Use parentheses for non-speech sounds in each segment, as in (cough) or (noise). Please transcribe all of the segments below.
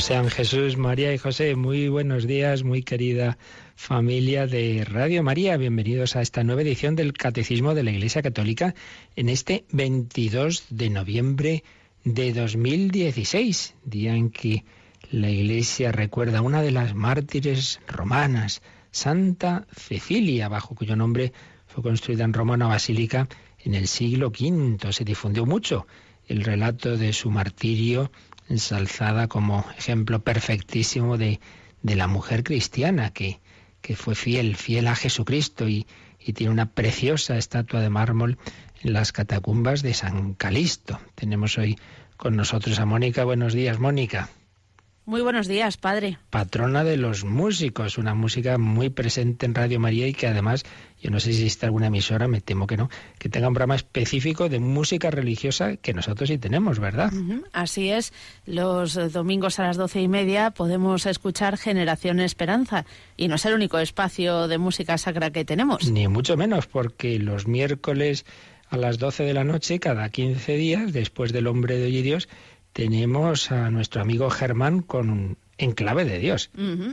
Sean Jesús, María y José. Muy buenos días, muy querida familia de Radio María. Bienvenidos a esta nueva edición del Catecismo de la Iglesia Católica en este 22 de noviembre de 2016, día en que la Iglesia recuerda a una de las mártires romanas, Santa Cecilia, bajo cuyo nombre fue construida en Roma una basílica en el siglo V. Se difundió mucho el relato de su martirio ensalzada como ejemplo perfectísimo de, de la mujer cristiana que, que, fue fiel, fiel a Jesucristo y, y tiene una preciosa estatua de mármol en las catacumbas de San Calisto. Tenemos hoy con nosotros a Mónica. Buenos días, Mónica. Muy buenos días, padre. Patrona de los músicos, una música muy presente en Radio María y que además, yo no sé si existe alguna emisora, me temo que no, que tenga un programa específico de música religiosa que nosotros sí tenemos, ¿verdad? Así es. Los domingos a las doce y media podemos escuchar Generación Esperanza y no es el único espacio de música sacra que tenemos. Ni mucho menos, porque los miércoles a las doce de la noche, cada quince días, después del Hombre de Hoy y Dios, tenemos a nuestro amigo Germán con en clave de Dios.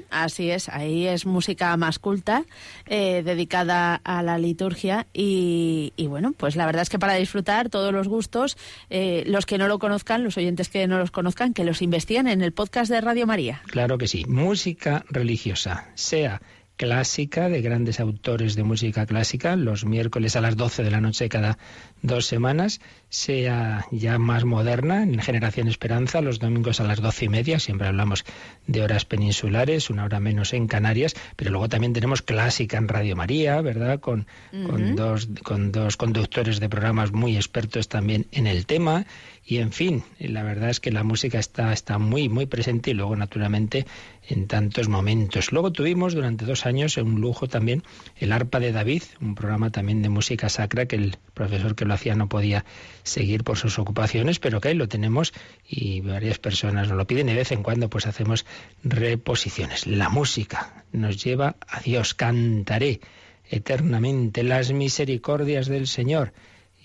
así es, ahí es música más culta, eh, dedicada a la liturgia y, bueno, pues la verdad es que para disfrutar todos los gustos, eh, los que no lo conozcan, los oyentes que no los conozcan, que los investiguen en el podcast de Radio María. Claro que sí, música religiosa, sea clásica de grandes autores de música clásica, los miércoles a las 12 de la noche cada dos semanas, sea ya más moderna, en Generación Esperanza, los domingos a las doce y media, siempre hablamos de horas peninsulares, una hora menos en Canarias, pero luego también tenemos clásica en Radio María, ¿verdad? Con, con, dos, con dos conductores de programas muy expertos también en el tema. Y en fin, la verdad es que la música está, está muy, muy presente y luego, naturalmente, en tantos momentos. Luego tuvimos durante dos años un lujo también el Arpa de David, un programa también de música sacra que el profesor que lo hacía no podía seguir por sus ocupaciones, pero que ahí lo tenemos y varias personas nos lo piden y de vez en cuando pues hacemos reposiciones. La música nos lleva a Dios, cantaré eternamente las misericordias del Señor.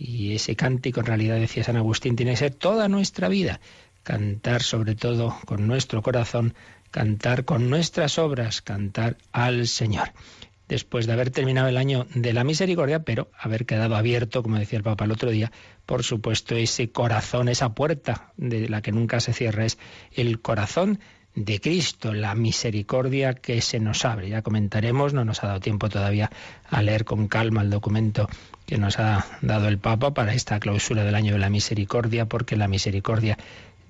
Y ese cántico, en realidad, decía San Agustín, tiene que ser toda nuestra vida. Cantar sobre todo con nuestro corazón, cantar con nuestras obras, cantar al Señor después de haber terminado el año de la misericordia, pero haber quedado abierto, como decía el Papa el otro día, por supuesto, ese corazón, esa puerta de la que nunca se cierra, es el corazón de Cristo, la misericordia que se nos abre. Ya comentaremos, no nos ha dado tiempo todavía a leer con calma el documento que nos ha dado el Papa para esta clausura del año de la misericordia, porque la misericordia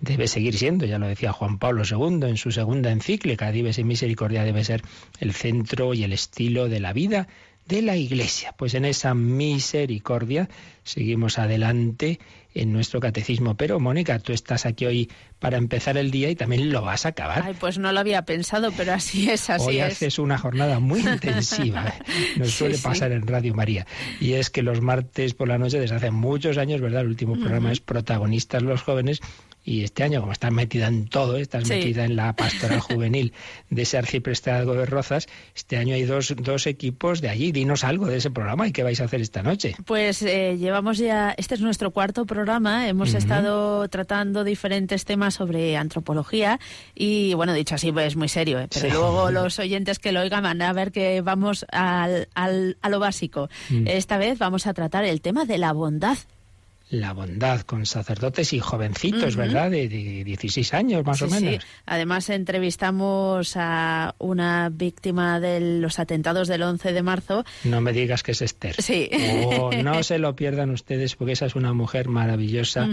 debe seguir siendo, ya lo decía Juan Pablo II en su segunda encíclica, Dives y Misericordia debe ser el centro y el estilo de la vida de la Iglesia. Pues en esa misericordia seguimos adelante en nuestro catecismo. Pero, Mónica, tú estás aquí hoy para empezar el día y también lo vas a acabar. Ay, pues no lo había pensado, pero así es, así hoy es. haces una jornada muy (laughs) intensiva. ¿eh? Nos suele pasar en Radio María. Y es que los martes por la noche, desde hace muchos años, ¿verdad? El último programa es Protagonistas los Jóvenes y este año, como estás metida en todo, estás metida en la (laughs) pastoral juvenil de ese arciprestazgo de Rozas, este año hay dos, dos equipos de allí. Dinos algo de ese programa y qué vais a hacer esta noche. Pues eh, llevamos ya, este es nuestro cuarto programa, hemos estado tratando diferentes temas sobre antropología y, bueno, dicho así, pues es muy serio, ¿eh? pero luego (laughs) los oyentes que lo oigan van a ver que vamos al, al, a lo básico. Mm. Esta vez vamos a tratar el tema de la bondad la bondad con sacerdotes y jovencitos, ¿verdad? De, 16 años más o menos. Sí. Además entrevistamos a una víctima de los atentados del 11 de marzo. No me digas que es Esther. Sí. Oh, no (laughs) se lo pierdan ustedes porque esa es una mujer maravillosa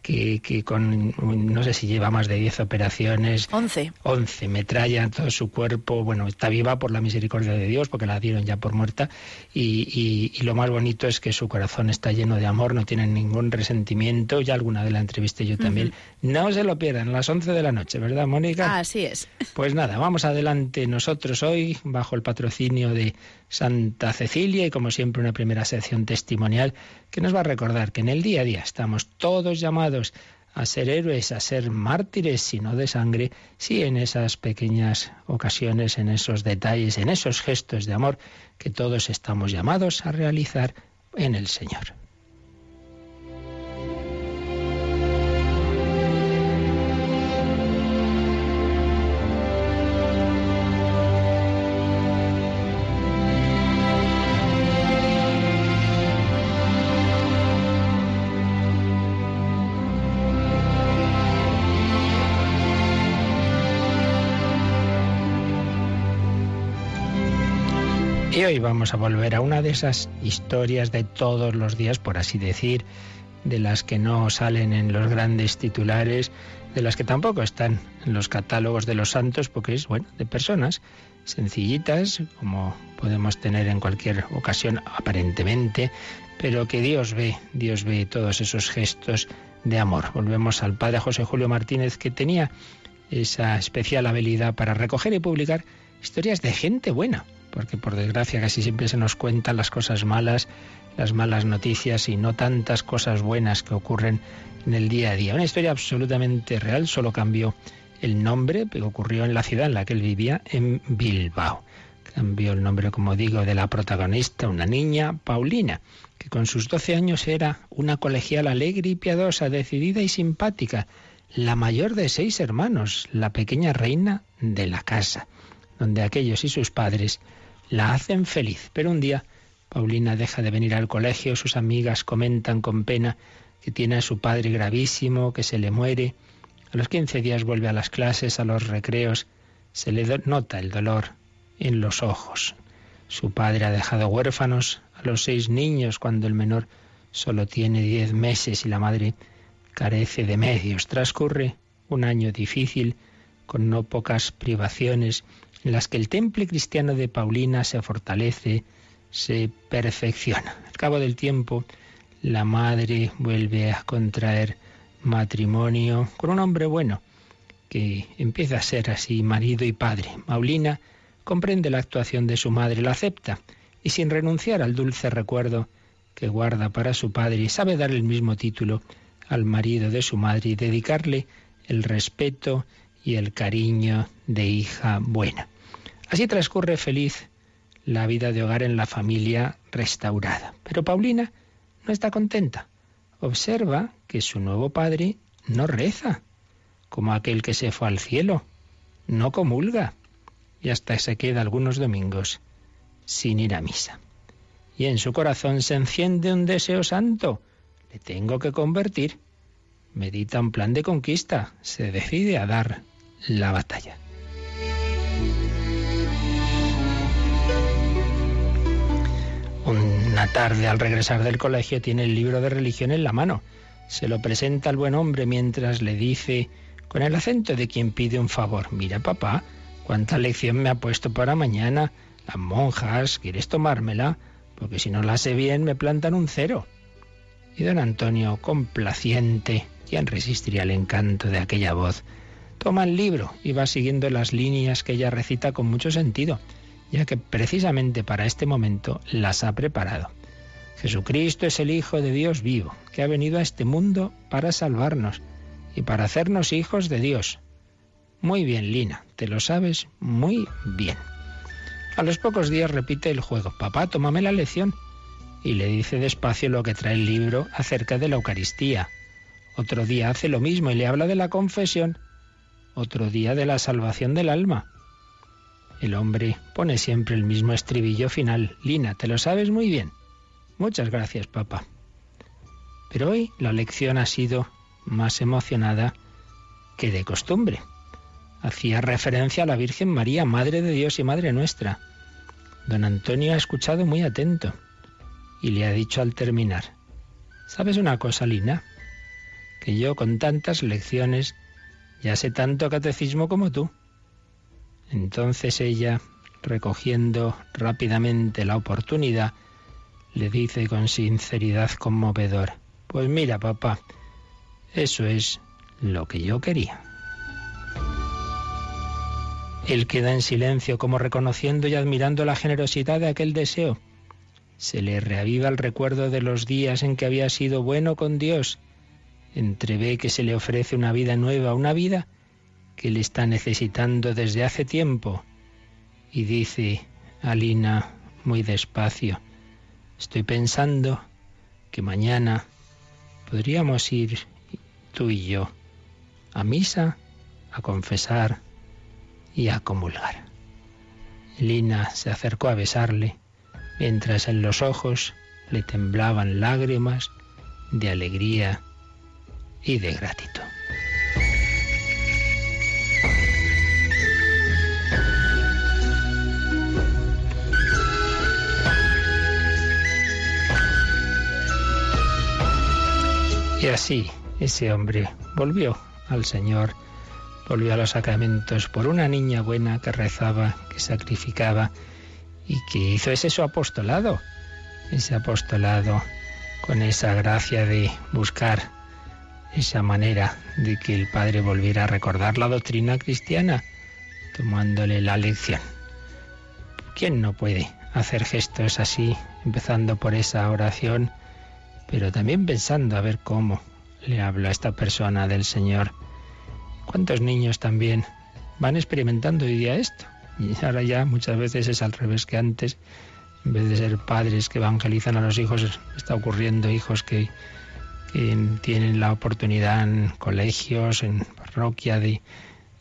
que, que, con, no sé si lleva más de 10 operaciones. 11. 11. Metralla en todo su cuerpo. Bueno, está viva por la misericordia de Dios porque la dieron ya por muerta. Y, y, y lo más bonito es que su corazón está lleno de amor, no tiene ningún ningún resentimiento, ya alguna de la entrevisté yo también. No se lo pierdan, a las 11 de la noche, ¿verdad, Mónica? Así es. Pues nada, vamos adelante nosotros hoy, bajo el patrocinio de Santa Cecilia y como siempre una primera sección testimonial que nos va a recordar que en el día a día estamos todos llamados a ser héroes, a ser mártires, sino de sangre, sí en esas pequeñas ocasiones, en esos detalles, en esos gestos de amor que todos estamos llamados a realizar en el Señor. Y hoy vamos a volver a una de esas historias de todos los días, por así decir, de las que no salen en los grandes titulares, de las que tampoco están en los catálogos de los santos, porque es, bueno, de personas sencillitas, como podemos tener en cualquier ocasión aparentemente, pero que Dios ve, Dios ve todos esos gestos de amor. Volvemos al padre José Julio Martínez, que tenía esa especial habilidad para recoger y publicar historias de gente buena porque por desgracia casi siempre se nos cuentan las cosas malas, las malas noticias y no tantas cosas buenas que ocurren en el día a día. Una historia absolutamente real, solo cambió el nombre, pero ocurrió en la ciudad en la que él vivía, en Bilbao. Cambió el nombre, como digo, de la protagonista, una niña, Paulina, que con sus 12 años era una colegial alegre y piadosa, decidida y simpática, la mayor de seis hermanos, la pequeña reina de la casa, donde aquellos y sus padres la hacen feliz. Pero un día Paulina deja de venir al colegio, sus amigas comentan con pena que tiene a su padre gravísimo, que se le muere. A los 15 días vuelve a las clases, a los recreos, se le nota el dolor en los ojos. Su padre ha dejado huérfanos a los seis niños cuando el menor solo tiene diez meses y la madre carece de medios. Transcurre un año difícil, con no pocas privaciones en las que el temple cristiano de Paulina se fortalece, se perfecciona. Al cabo del tiempo, la madre vuelve a contraer matrimonio con un hombre bueno, que empieza a ser así marido y padre. Paulina comprende la actuación de su madre, la acepta, y sin renunciar al dulce recuerdo que guarda para su padre, sabe dar el mismo título al marido de su madre y dedicarle el respeto y el cariño de hija buena. Así transcurre feliz la vida de hogar en la familia restaurada. Pero Paulina no está contenta. Observa que su nuevo padre no reza, como aquel que se fue al cielo, no comulga y hasta se queda algunos domingos sin ir a misa. Y en su corazón se enciende un deseo santo. Le tengo que convertir. Medita un plan de conquista. Se decide a dar la batalla. Una tarde, al regresar del colegio, tiene el libro de religión en la mano. Se lo presenta al buen hombre mientras le dice, con el acento de quien pide un favor, mira papá, cuánta lección me ha puesto para mañana. Las monjas, ¿quieres tomármela? Porque si no la sé bien, me plantan un cero. Y don Antonio, complaciente, ¿quién resistiría el encanto de aquella voz? Toma el libro y va siguiendo las líneas que ella recita con mucho sentido ya que precisamente para este momento las ha preparado. Jesucristo es el Hijo de Dios vivo, que ha venido a este mundo para salvarnos y para hacernos hijos de Dios. Muy bien, Lina, te lo sabes muy bien. A los pocos días repite el juego, papá, tómame la lección, y le dice despacio lo que trae el libro acerca de la Eucaristía. Otro día hace lo mismo y le habla de la confesión. Otro día de la salvación del alma. El hombre pone siempre el mismo estribillo final. Lina, te lo sabes muy bien. Muchas gracias, papá. Pero hoy la lección ha sido más emocionada que de costumbre. Hacía referencia a la Virgen María, Madre de Dios y Madre nuestra. Don Antonio ha escuchado muy atento y le ha dicho al terminar, ¿sabes una cosa, Lina? Que yo con tantas lecciones ya sé tanto catecismo como tú. Entonces ella, recogiendo rápidamente la oportunidad, le dice con sinceridad conmovedora, Pues mira, papá, eso es lo que yo quería. Él queda en silencio, como reconociendo y admirando la generosidad de aquel deseo. Se le reaviva el recuerdo de los días en que había sido bueno con Dios. Entrevé que se le ofrece una vida nueva, una vida que le está necesitando desde hace tiempo. Y dice Alina muy despacio, estoy pensando que mañana podríamos ir tú y yo a misa, a confesar y a comulgar. Lina se acercó a besarle, mientras en los ojos le temblaban lágrimas de alegría y de gratitud. Y así ese hombre volvió al Señor, volvió a los sacramentos por una niña buena que rezaba, que sacrificaba y que hizo ese su apostolado, ese apostolado con esa gracia de buscar esa manera de que el Padre volviera a recordar la doctrina cristiana, tomándole la lección. ¿Quién no puede hacer gestos así, empezando por esa oración? Pero también pensando a ver cómo le habla a esta persona del Señor. ¿Cuántos niños también van experimentando hoy día esto? Y ahora ya muchas veces es al revés que antes. En vez de ser padres que evangelizan a los hijos, está ocurriendo hijos que, tienen la oportunidad en colegios, en parroquia, de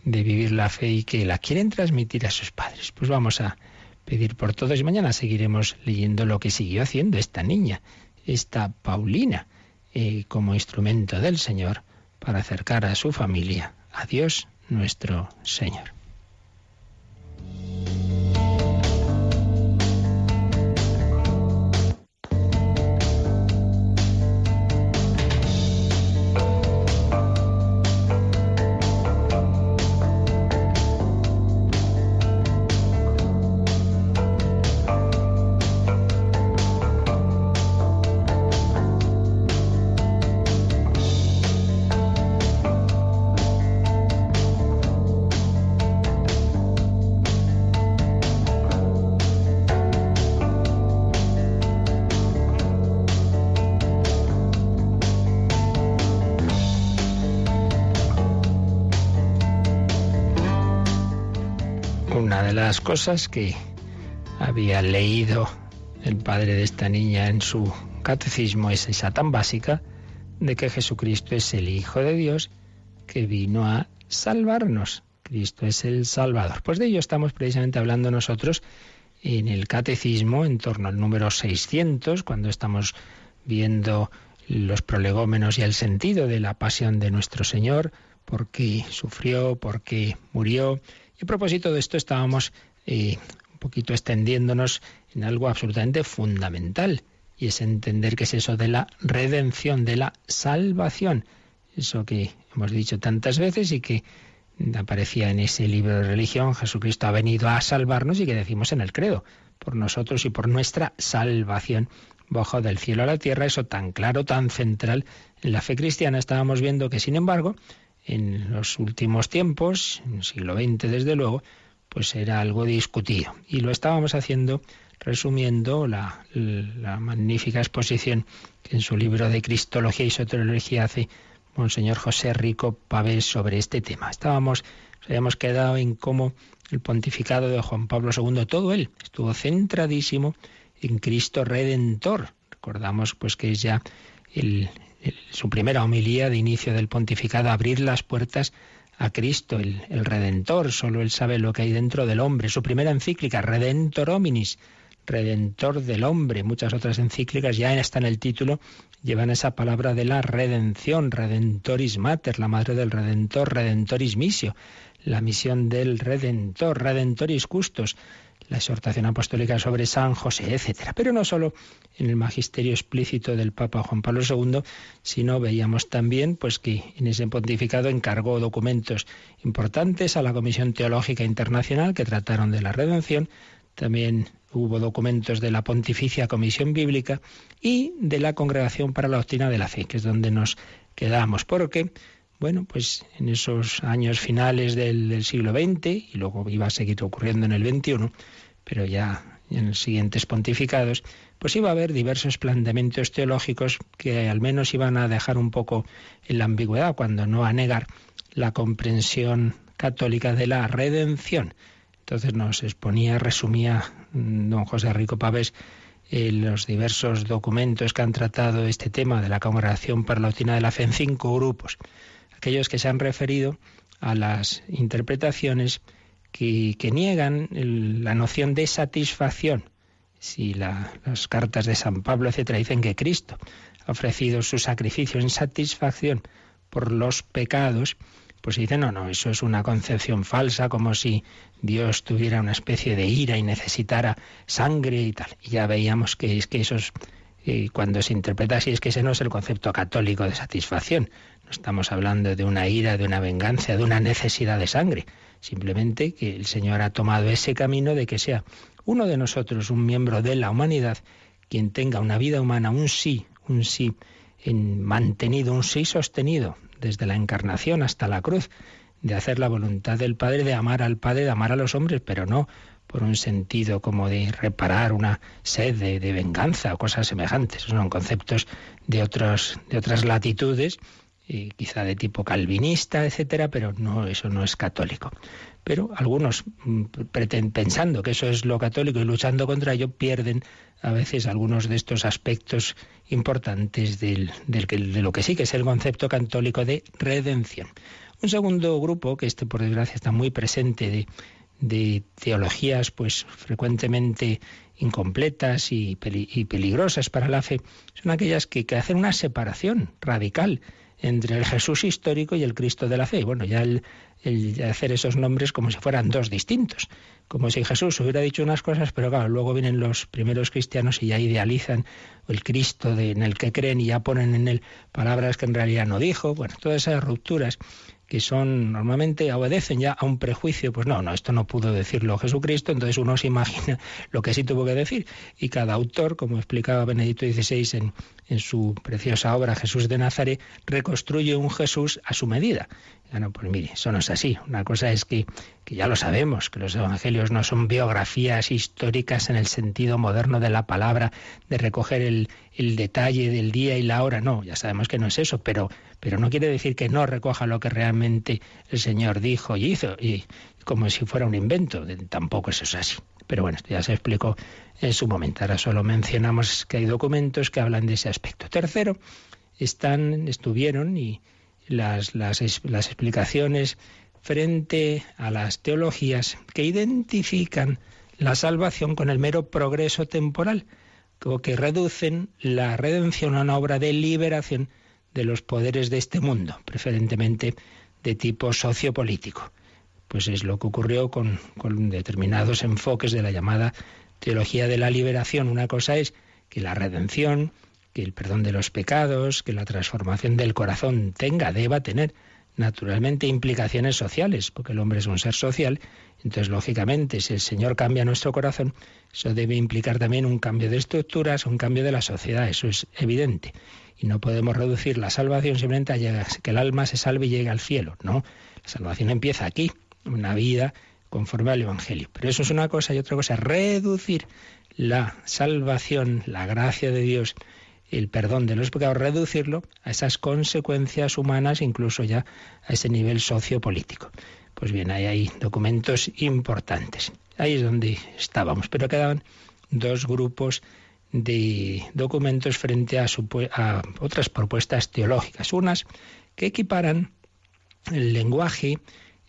vivir la fe y que la quieren transmitir a sus padres. Pues vamos a pedir por todos y mañana seguiremos leyendo lo que siguió haciendo esta niña esta Paulina eh, como instrumento del Señor para acercar a su familia a Dios nuestro Señor. Cosas que había leído el padre de esta niña en su catecismo es esa tan básica de que Jesucristo es el Hijo de Dios que vino a salvarnos. Cristo es el Salvador. Pues de ello estamos precisamente hablando nosotros en el catecismo en torno al número 600, cuando estamos viendo los prolegómenos y el sentido de la pasión de nuestro Señor, por qué sufrió, por qué murió, y a propósito de esto estábamos eh, un poquito extendiéndonos en algo absolutamente fundamental, y es entender qué es eso de la redención, de la salvación. Eso que hemos dicho tantas veces y que aparecía en ese libro de religión, Jesucristo ha venido a salvarnos y que decimos en el credo, por nosotros y por nuestra salvación. Bajo del cielo a la tierra, eso tan claro, tan central en la fe cristiana, estábamos viendo que, sin embargo, en los últimos tiempos, en el siglo XX desde luego, pues era algo discutido. Y lo estábamos haciendo resumiendo la, magnífica exposición que en su libro de Cristología y Soteriología hace Monseñor José Rico Pavés sobre este tema. Estábamos, nos habíamos quedado en cómo el pontificado de Juan Pablo II, todo él, estuvo centradísimo en Cristo Redentor. Recordamos pues que es ya el, su primera homilía de inicio del pontificado, abrir las puertas a Cristo, el, el, Redentor, solo Él sabe lo que hay dentro del hombre. Su primera encíclica, Redentor Hominis, Redentor del hombre. Muchas otras encíclicas ya están en el título, llevan esa palabra de la redención, Redentoris Mater, la madre del Redentor, Redentoris Missio, la misión del Redentor, Redentoris Custos la exhortación apostólica sobre San José, etc. Pero no solo en el magisterio explícito del Papa Juan Pablo II, sino veíamos también pues que en ese pontificado encargó documentos importantes a la Comisión Teológica Internacional que trataron de la redención, también hubo documentos de la Pontificia Comisión Bíblica y de la Congregación para la Doctrina de la Fe, que es donde nos quedamos. Porque, bueno, pues en esos años finales del, siglo XX, y luego iba a seguir ocurriendo en el XXI, pero ya en los siguientes pontificados, pues iba a haber diversos planteamientos teológicos que al menos iban a dejar un poco en la ambigüedad, cuando no a negar la comprensión católica de la redención. Entonces nos exponía, resumía mm, don José Rico Pavés eh, los diversos documentos que han tratado este tema de la Congregación para la Doctrina de la Fe en cinco grupos. Aquellos que se han referido a las interpretaciones que, niegan la noción de satisfacción. Si las cartas de San Pablo, etcétera, dicen que Cristo ha ofrecido su sacrificio en satisfacción por los pecados, pues dice, no, no, eso es una concepción falsa, como si Dios tuviera una especie de ira y necesitara sangre y tal. Y ya veíamos que es que eso es, eh, cuando se interpreta así, es que ese no es el concepto católico de satisfacción. No estamos hablando de una ira, de una venganza, de una necesidad de sangre. Simplemente que el Señor ha tomado ese camino de que sea uno de nosotros, un miembro de la humanidad, quien tenga una vida humana, un sí, un sí en mantenido, un sí sostenido desde la encarnación hasta la cruz, de hacer la voluntad del Padre, de amar al Padre, de amar a los hombres, pero no por un sentido como de reparar una sed de, venganza o cosas semejantes. Son conceptos de, otros, de otras latitudes, quizá de tipo calvinista, etcétera, pero no, eso no es católico. Pero algunos, mm, pensando que eso es lo católico y luchando contra ello, pierden a veces algunos de estos aspectos importantes de lo que sí que es el concepto católico de redención. Un segundo grupo, que este por desgracia está muy presente de, de teologías pues frecuentemente incompletas y, peligrosas para la fe, son aquellas que, que hacen una separación radical entre el Jesús histórico y el Cristo de la fe. Bueno, ya el, hacer esos nombres como si fueran dos distintos, como si Jesús hubiera dicho unas cosas, pero claro, luego vienen los primeros cristianos y ya idealizan el Cristo en el que creen y ya ponen en él palabras que en realidad no dijo. Bueno, todas esas rupturas que son normalmente obedecen ya a un prejuicio, pues no, no, esto no pudo decirlo Jesucristo, entonces uno se imagina lo que sí tuvo que decir. Y cada autor, como explicaba Benedicto XVI en, en su preciosa obra Jesús de Nazaret, reconstruye un Jesús a su medida. Bueno, pues mire, eso no es así. Una cosa es que, que, ya lo sabemos, que los evangelios no son biografías históricas en el sentido moderno de la palabra, de recoger el, el, detalle del día y la hora. No, ya sabemos que no es eso, pero, pero no quiere decir que no recoja lo que realmente el Señor dijo y hizo, y como si fuera un invento. Tampoco eso es así. Pero bueno, esto ya se explicó en su momento. Ahora solo mencionamos que hay documentos que hablan de ese aspecto. Tercero, están, estuvieron y las, las, explicaciones frente a las teologías que identifican la salvación con el mero progreso temporal, o que reducen la redención a una obra de liberación de los poderes de este mundo, preferentemente de tipo sociopolítico. Pues es lo que ocurrió con, con determinados enfoques de la llamada teología de la liberación. Una cosa es que la redención que el perdón de los pecados, que la transformación del corazón tenga, deba tener naturalmente implicaciones sociales, porque el hombre es un ser social, entonces lógicamente si el Señor cambia nuestro corazón, eso debe implicar también un cambio de estructuras, un cambio de la sociedad, eso es evidente. Y no podemos reducir la salvación simplemente a que el alma se salve y llegue al cielo, no. La salvación empieza aquí, una vida conforme al Evangelio. Pero eso es una cosa y otra cosa reducir la salvación, la gracia de Dios, el perdón de los pecados, reducirlo a esas consecuencias humanas, incluso ya a ese nivel sociopolítico. Pues bien, ahí hay documentos importantes. Ahí es donde estábamos, pero quedaban dos grupos de documentos frente a, otras propuestas teológicas. Unas que equiparan el lenguaje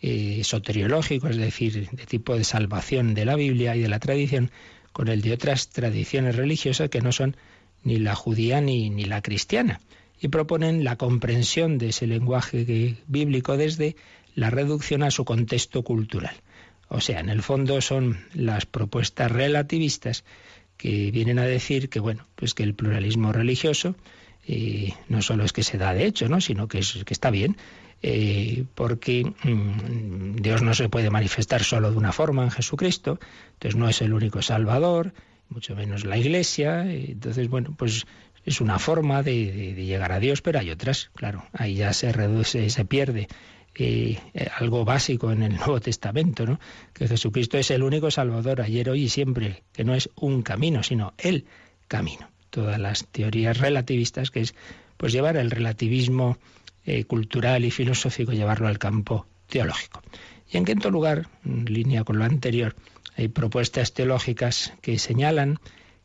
eh, soteriológico, es decir, de tipo de salvación de la Biblia y de la tradición, con el de otras tradiciones religiosas que no son ni la judía ni, ni la cristiana, y proponen la comprensión de ese lenguaje bíblico desde la reducción a su contexto cultural. O sea, en el fondo son las propuestas relativistas que vienen a decir que bueno, pues que el pluralismo religioso Y no solo es que se da de hecho, ¿no? sino que, es, que está bien, eh, porque mm, Dios no se puede manifestar solo de una forma en Jesucristo, entonces no es el único Salvador, mucho menos la Iglesia, entonces bueno, pues es una forma de, llegar a Dios, pero hay otras, claro, ahí ya se reduce, se pierde eh, algo básico en el (laughs) Nuevo Testamento, ¿no? Que Jesucristo es el único Salvador ayer, hoy y siempre, que no es un camino, sino el camino. Todas las teorías relativistas, que es pues llevar el relativismo eh, cultural y filosófico, llevarlo al campo teológico. Y en quinto lugar, en línea con lo anterior, hay propuestas teológicas que señalan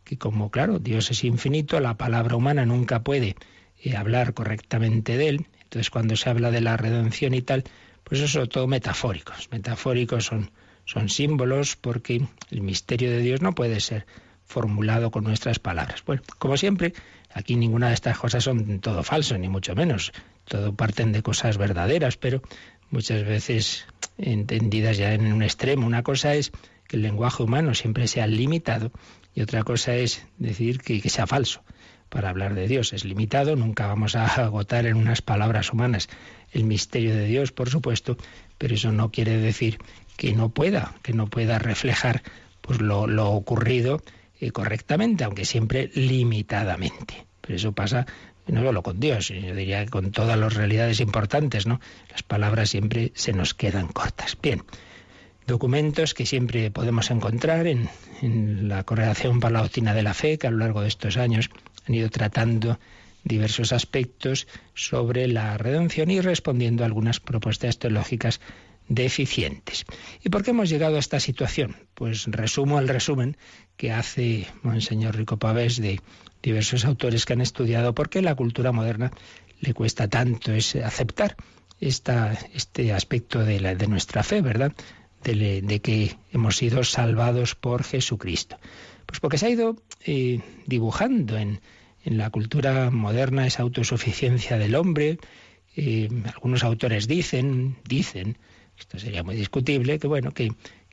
que como claro, Dios es infinito, la palabra humana nunca puede eh, hablar correctamente de él. Entonces cuando se habla de la redención y tal, pues eso es todo metafóricos. Metafóricos son, son símbolos porque el misterio de Dios no puede ser formulado con nuestras palabras. Bueno, como siempre, aquí ninguna de estas cosas son todo falso, ni mucho menos. Todo parten de cosas verdaderas, pero muchas veces entendidas ya en un extremo. Una cosa es que el lenguaje humano siempre sea limitado y otra cosa es decir que, sea falso. Para hablar de Dios es limitado, nunca vamos a (laughs) agotar en unas palabras humanas el misterio de Dios, por supuesto, pero eso no quiere decir que no pueda, que no pueda reflejar pues lo, ocurrido eh, correctamente, aunque siempre limitadamente. Pero eso pasa no solo con Dios, yo diría que con todas las realidades importantes, ¿no? Las palabras siempre se nos quedan cortas. Bien, documentos que siempre podemos encontrar en, la Correlación para la Doctrina de la Fe, que a lo largo de estos años han ido tratando diversos aspectos sobre la redención y respondiendo a algunas propuestas teológicas deficientes. ¿Y por qué hemos llegado a esta situación? Pues resumo el resumen que hace Monseñor Rico Pavés de diversos autores que han estudiado por qué la cultura moderna le cuesta tanto es aceptar esta, este aspecto de, nuestra fe, ¿verdad? de, que hemos sido salvados por Jesucristo. Pues porque se ha ido eh, dibujando en, la cultura moderna esa autosuficiencia del hombre. Eh, algunos autores dicen, dicen, esto sería muy discutible, que bueno, que,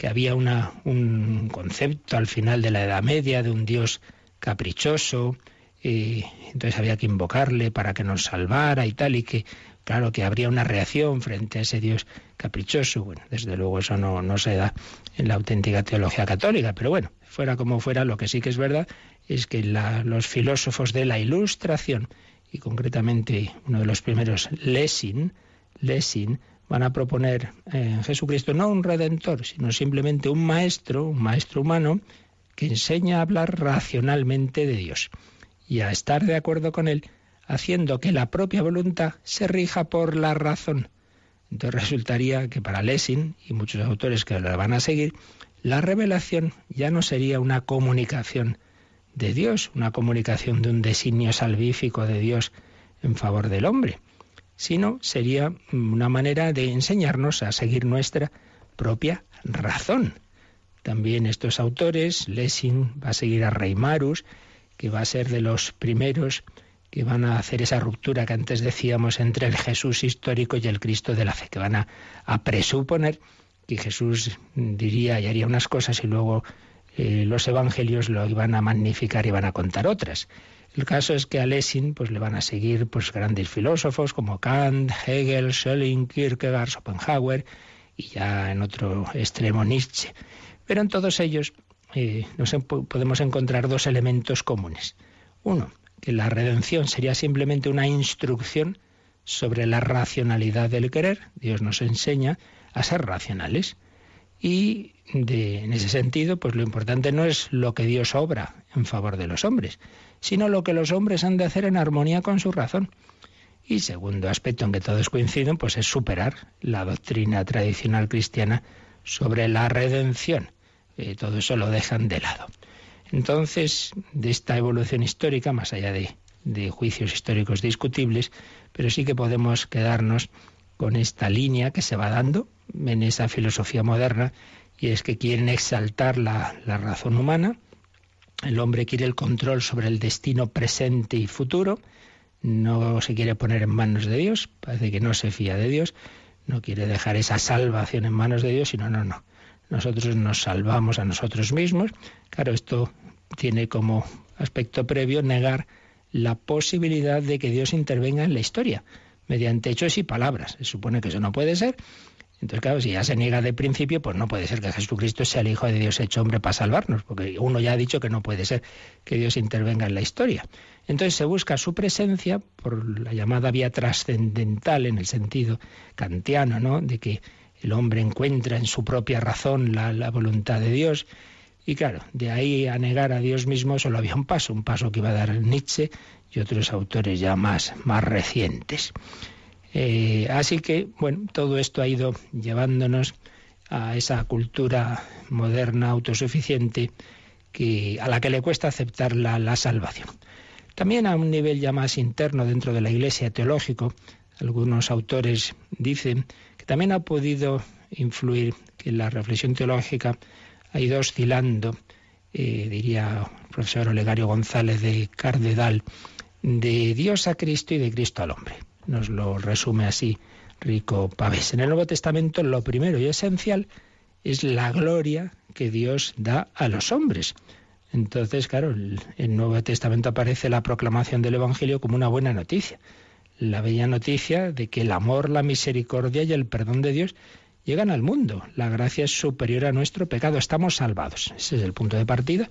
había un concepto al final de la Edad Media de un Dios caprichoso, eh, entonces había que invocarle para que nos salvara y tal, y que Claro que habría una reacción frente a ese Dios caprichoso. Bueno, desde luego eso no se da en la auténtica teología católica, pero bueno, fuera como fuera, lo que sí que es verdad es que los filósofos de la Ilustración, y concretamente uno de los primeros, Lessing, Lessing, van a proponer en Jesucristo no un redentor, sino simplemente un maestro, un maestro humano, que enseña a hablar racionalmente de Dios y a estar de acuerdo con él haciendo que la propia voluntad se rija por la razón. Entonces resultaría que para Lessing y muchos autores que la van a seguir, la revelación ya no sería una comunicación de Dios, una comunicación de un designio salvífico de Dios en favor del hombre, sino sería una manera de enseñarnos a seguir nuestra propia razón. También estos autores, Lessing va a seguir a Reimarus, que va a ser de los primeros que van a hacer esa ruptura que antes decíamos entre el Jesús histórico y el Cristo de la fe, que van a, presuponer que Jesús diría y haría unas cosas y luego eh, los evangelios lo iban a magnificar y van a contar otras. El caso es que a Lessing pues, le van a seguir pues, grandes filósofos como Kant, Hegel, Schelling, Kierkegaard, Schopenhauer y ya en otro extremo Nietzsche. Pero en todos ellos eh, nos podemos encontrar dos elementos comunes. Uno, que la redención sería simplemente una instrucción sobre la racionalidad del querer. Dios nos enseña a ser racionales. Y en ese sentido, pues lo importante no es lo que Dios obra en favor de los hombres, sino lo que los hombres han de hacer en armonía con su razón. Y segundo aspecto en que todos coinciden, pues es superar la doctrina tradicional cristiana sobre la redención. Eh, todo eso lo dejan de lado. Entonces, de esta evolución histórica, más allá de, juicios históricos discutibles, pero sí que podemos quedarnos con esta línea que se va dando en esa filosofía moderna, y es que quieren exaltar la, la, razón humana, el hombre quiere el control sobre el destino presente y futuro, no se quiere poner en manos de Dios, parece que no se fía de Dios, no quiere dejar esa salvación en manos de Dios, sino no, no. Nosotros nos salvamos a nosotros mismos. Claro, esto tiene como aspecto previo negar la posibilidad de que Dios intervenga en la historia, mediante hechos y palabras. Se supone que eso no puede ser. Entonces, claro, si ya se niega de principio, pues no puede ser que Jesucristo sea el Hijo de Dios hecho hombre para salvarnos, porque uno ya ha dicho que no puede ser que Dios intervenga en la historia. Entonces se busca su presencia por la llamada vía trascendental en el sentido kantiano, ¿no? De que el hombre encuentra en su propia razón la, voluntad de Dios. Y claro, de ahí a negar a Dios mismo solo había un paso, un paso que iba a dar Nietzsche y otros autores ya más, más recientes. Eh, así que, bueno, todo esto ha ido llevándonos a esa cultura moderna, autosuficiente, que, a la que le cuesta aceptar la, salvación. También a un nivel ya más interno dentro de la Iglesia teológico, algunos autores dicen que también ha podido influir que la reflexión teológica ha ido oscilando, eh, diría el profesor Olegario González de Cardedal, de Dios a Cristo y de Cristo al hombre. Nos lo resume así Rico Pavés. En el Nuevo Testamento lo primero y esencial es la gloria que Dios da a los hombres. Entonces, claro, en el Nuevo Testamento aparece la proclamación del Evangelio como una buena noticia. La bella noticia de que el amor, la misericordia y el perdón de Dios llegan al mundo. La gracia es superior a nuestro pecado. Estamos salvados. Ese es el punto de partida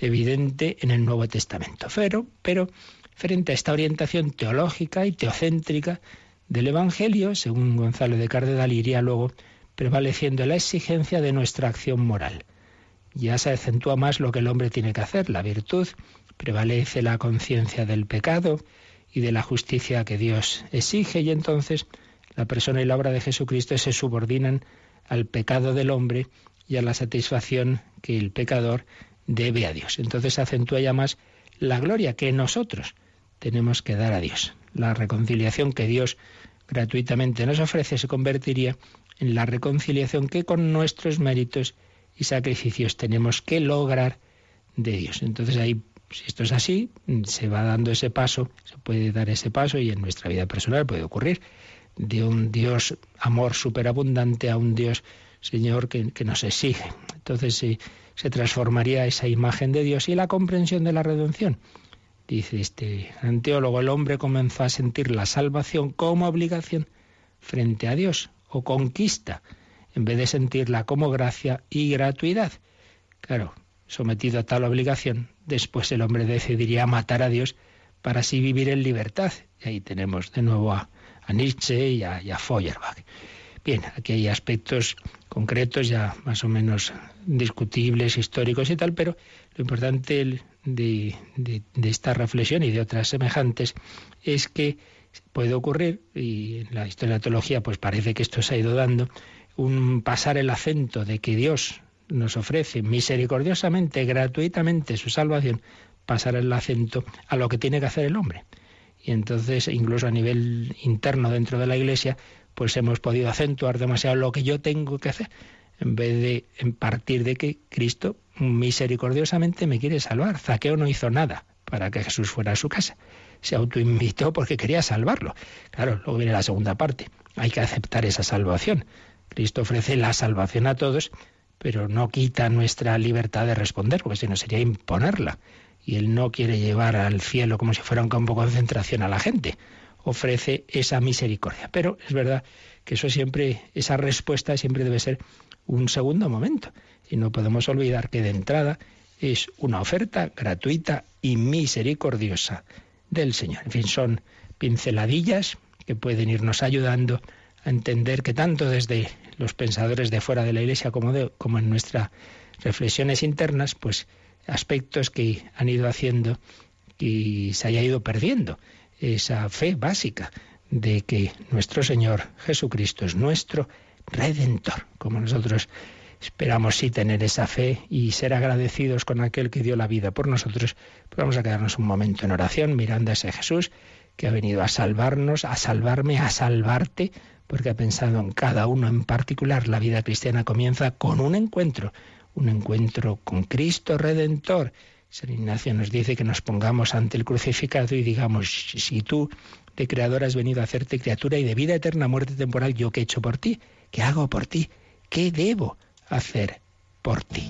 evidente en el Nuevo Testamento. Pero, pero frente a esta orientación teológica y teocéntrica del Evangelio, según Gonzalo de Cardedal, iría luego prevaleciendo la exigencia de nuestra acción moral. Ya se acentúa más lo que el hombre tiene que hacer, la virtud, prevalece la conciencia del pecado y de la justicia que Dios exige y entonces la persona y la obra de Jesucristo se subordinan al pecado del hombre y a la satisfacción que el pecador debe a Dios. Entonces se acentúa ya más la gloria que nosotros tenemos que dar a Dios. La reconciliación que Dios gratuitamente nos ofrece se convertiría en la reconciliación que con nuestros méritos y sacrificios tenemos que lograr de Dios. Entonces ahí, si esto es así, se va dando ese paso, se puede dar ese paso y en nuestra vida personal puede ocurrir de un Dios amor superabundante a un Dios Señor que, nos exige. Entonces se, se transformaría esa imagen de Dios y la comprensión de la redención. Dice este gran teólogo, el hombre comenzó a sentir la salvación como obligación frente a Dios o conquista en vez de sentirla como gracia y gratuidad. Claro, sometido a tal obligación, después el hombre decidiría matar a Dios para así vivir en libertad. Y ahí tenemos de nuevo a, Nietzsche y a, Feuerbach. Bien, aquí hay aspectos concretos ya más o menos discutibles, históricos y tal, pero lo importante de, de, esta reflexión y de otras semejantes es que puede ocurrir, y en la historia de la teología pues parece que esto se ha ido dando, un pasar el acento de que Dios nos ofrece misericordiosamente, gratuitamente su salvación, pasar el acento a lo que tiene que hacer el hombre. Y entonces, incluso a nivel interno dentro de la Iglesia, pues hemos podido acentuar demasiado lo que yo tengo que hacer, en vez de partir de que Cristo misericordiosamente me quiere salvar. Zaqueo no hizo nada para que Jesús fuera a su casa. Se autoinvitó porque quería salvarlo. Claro, luego viene la segunda parte. Hay que aceptar esa salvación. Cristo ofrece la salvación a todos, pero no quita nuestra libertad de responder, porque si no sería imponerla. Y Él no quiere llevar al cielo como si fuera un campo de concentración a la gente. Ofrece esa misericordia. Pero es verdad que eso siempre, esa respuesta siempre debe ser un segundo momento. Y no podemos olvidar que de entrada es una oferta gratuita y misericordiosa del Señor. En fin, son pinceladillas que pueden irnos ayudando a entender que tanto desde los pensadores de fuera de la Iglesia como, como en nuestras reflexiones internas, pues aspectos que han ido haciendo y se haya ido perdiendo esa fe básica de que nuestro Señor Jesucristo es nuestro Redentor, como nosotros esperamos sí tener esa fe y ser agradecidos con aquel que dio la vida por nosotros, pues vamos a quedarnos un momento en oración mirando a ese Jesús que ha venido a salvarnos, a salvarme, a salvarte, porque ha pensado en cada uno en particular. La vida cristiana comienza con un encuentro, un encuentro con Cristo Redentor. San Ignacio nos dice que nos pongamos ante el crucificado y digamos, si tú de creador has venido a hacerte criatura y de vida eterna, muerte temporal, ¿yo qué he hecho por ti? ¿Qué hago por ti? ¿Qué debo hacer por ti?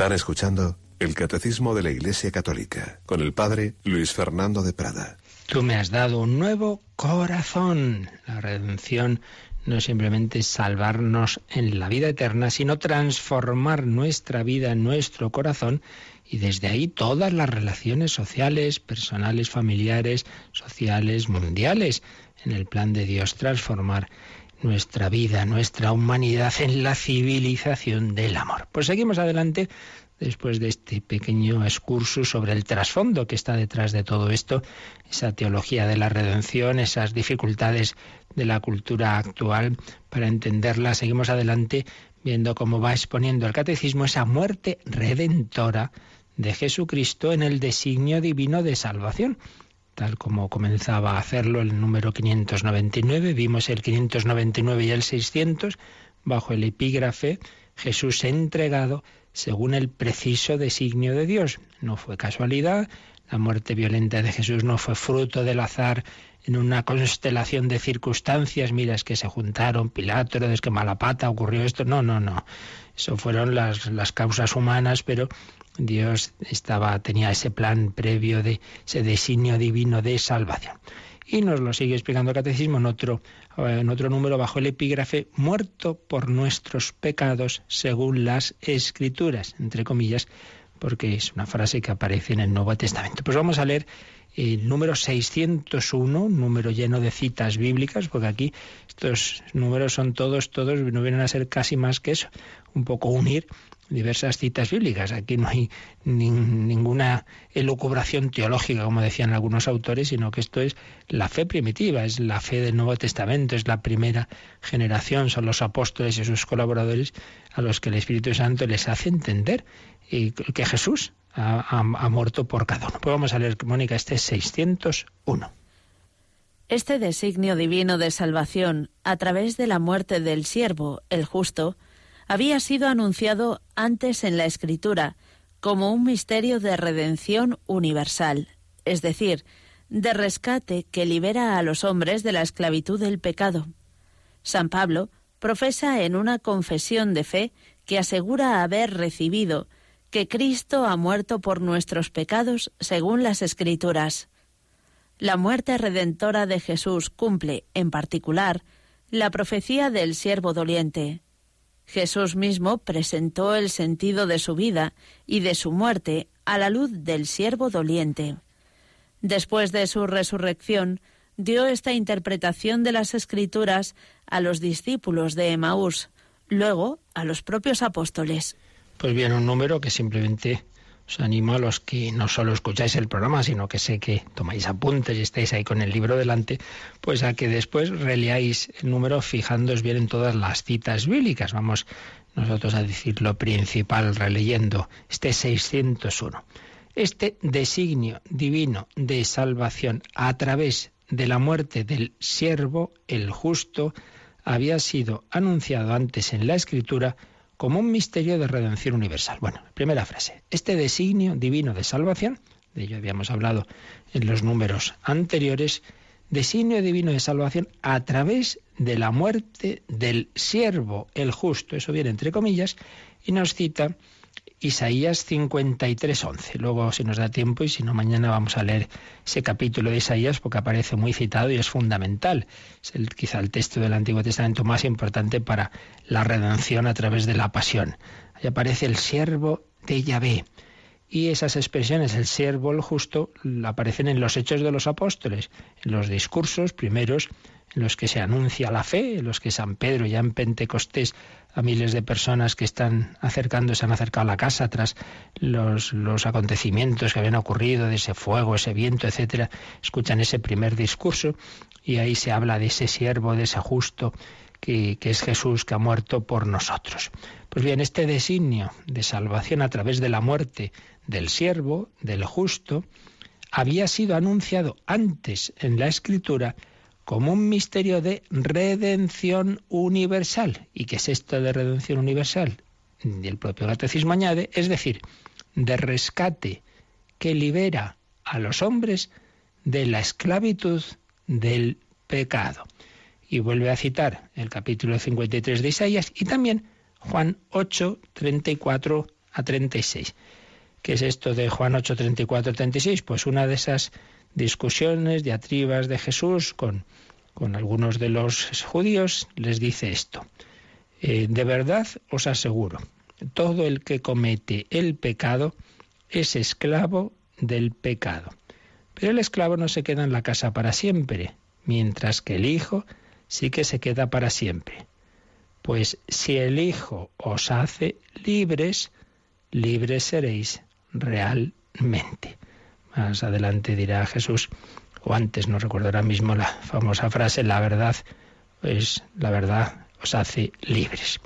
Están escuchando el Catecismo de la Iglesia Católica con el Padre Luis Fernando de Prada. Tú me has dado un nuevo corazón. La redención no es simplemente salvarnos en la vida eterna, sino transformar nuestra vida, nuestro corazón, y desde ahí todas las relaciones sociales, personales, familiares, sociales, mundiales, en el plan de Dios, transformar nuestra vida, nuestra humanidad en la civilización del amor. Pues seguimos adelante después de este pequeño excurso sobre el trasfondo que está detrás de todo esto, esa teología de la redención, esas dificultades de la cultura actual, para entenderla, seguimos adelante viendo cómo va exponiendo el catecismo esa muerte redentora de Jesucristo en el designio divino de salvación tal como comenzaba a hacerlo el número 599, vimos el 599 y el 600 bajo el epígrafe Jesús entregado según el preciso designio de Dios. No fue casualidad, la muerte violenta de Jesús no fue fruto del azar en una constelación de circunstancias, mira, es que se juntaron Pilato, es que Malapata ocurrió esto, no, no, no. Eso fueron las, las causas humanas, pero Dios estaba, tenía ese plan previo de ese designio divino de salvación. Y nos lo sigue explicando el Catecismo en otro, en otro número bajo el epígrafe, muerto por nuestros pecados según las escrituras, entre comillas, porque es una frase que aparece en el Nuevo Testamento. Pues vamos a leer el número 601, un número lleno de citas bíblicas, porque aquí estos números son todos, todos, no vienen a ser casi más que eso, un poco unir diversas citas bíblicas. Aquí no hay ninguna elucubración teológica, como decían algunos autores, sino que esto es la fe primitiva, es la fe del Nuevo Testamento, es la primera generación, son los apóstoles y sus colaboradores a los que el Espíritu Santo les hace entender que Jesús ha, muerto por cada uno. Pues vamos a leer, Mónica, este es 601. Este designio divino de salvación, a través de la muerte del siervo, el justo, había sido anunciado antes en la Escritura como un misterio de redención universal, es decir, de rescate que libera a los hombres de la esclavitud del pecado. San Pablo profesa en una confesión de fe que asegura haber recibido que Cristo ha muerto por nuestros pecados según las Escrituras. La muerte redentora de Jesús cumple, en particular, la profecía del siervo doliente. Jesús mismo presentó el sentido de su vida y de su muerte a la luz del siervo doliente. Después de su resurrección, dio esta interpretación de las Escrituras a los discípulos de Emaús, luego a los propios apóstoles. Pues bien, un número que simplemente os animo a los que no solo escucháis el programa, sino que sé que tomáis apuntes y estáis ahí con el libro delante, pues a que después releáis el número fijándoos bien en todas las citas bíblicas. Vamos nosotros a decir lo principal releyendo este 601. Este designio divino de salvación a través de la muerte del siervo, el justo, había sido anunciado antes en la Escritura como un misterio de redención universal. Bueno, primera frase. Este designio divino de salvación, de ello habíamos hablado en los números anteriores, designio divino de salvación a través de la muerte del siervo, el justo, eso viene entre comillas, y nos cita Isaías 53:11. Luego, si nos da tiempo y si no, mañana vamos a leer ese capítulo de Isaías porque aparece muy citado y es fundamental. Es quizá el texto del Antiguo Testamento más importante para la redención a través de la pasión. Ahí aparece el siervo de Yahvé. Y esas expresiones, el siervo, el justo, aparecen en los hechos de los apóstoles, en los discursos primeros en los que se anuncia la fe, en los que San Pedro ya en Pentecostés a miles de personas que están acercándose, han acercado a la casa tras los, los acontecimientos que habían ocurrido, de ese fuego, ese viento, etcétera, escuchan ese primer discurso y ahí se habla de ese siervo, de ese justo que, que, es Jesús que ha muerto por nosotros. Pues bien, este designio de salvación a través de la muerte del siervo, del justo, había sido anunciado antes en la Escritura como un misterio de redención universal. ¿Y qué es esto de redención universal? Y el propio catecismo añade, es decir, de rescate que libera a los hombres de la esclavitud del pecado. Y vuelve a citar el capítulo 53 de Isaías y también Juan 8, 34 a 36. ¿Qué es esto de Juan 8, 34 a 36? Pues una de esas discusiones, diatribas de Jesús con, con algunos de los judíos, les dice esto. Eh, de verdad os aseguro, todo el que comete el pecado es esclavo del pecado. Pero el esclavo no se queda en la casa para siempre, mientras que el Hijo sí que se queda para siempre. Pues si el Hijo os hace libres, libres seréis realmente. Más adelante dirá Jesús, o antes, no recuerdo ahora mismo la famosa frase, la verdad, pues la verdad os hace libres.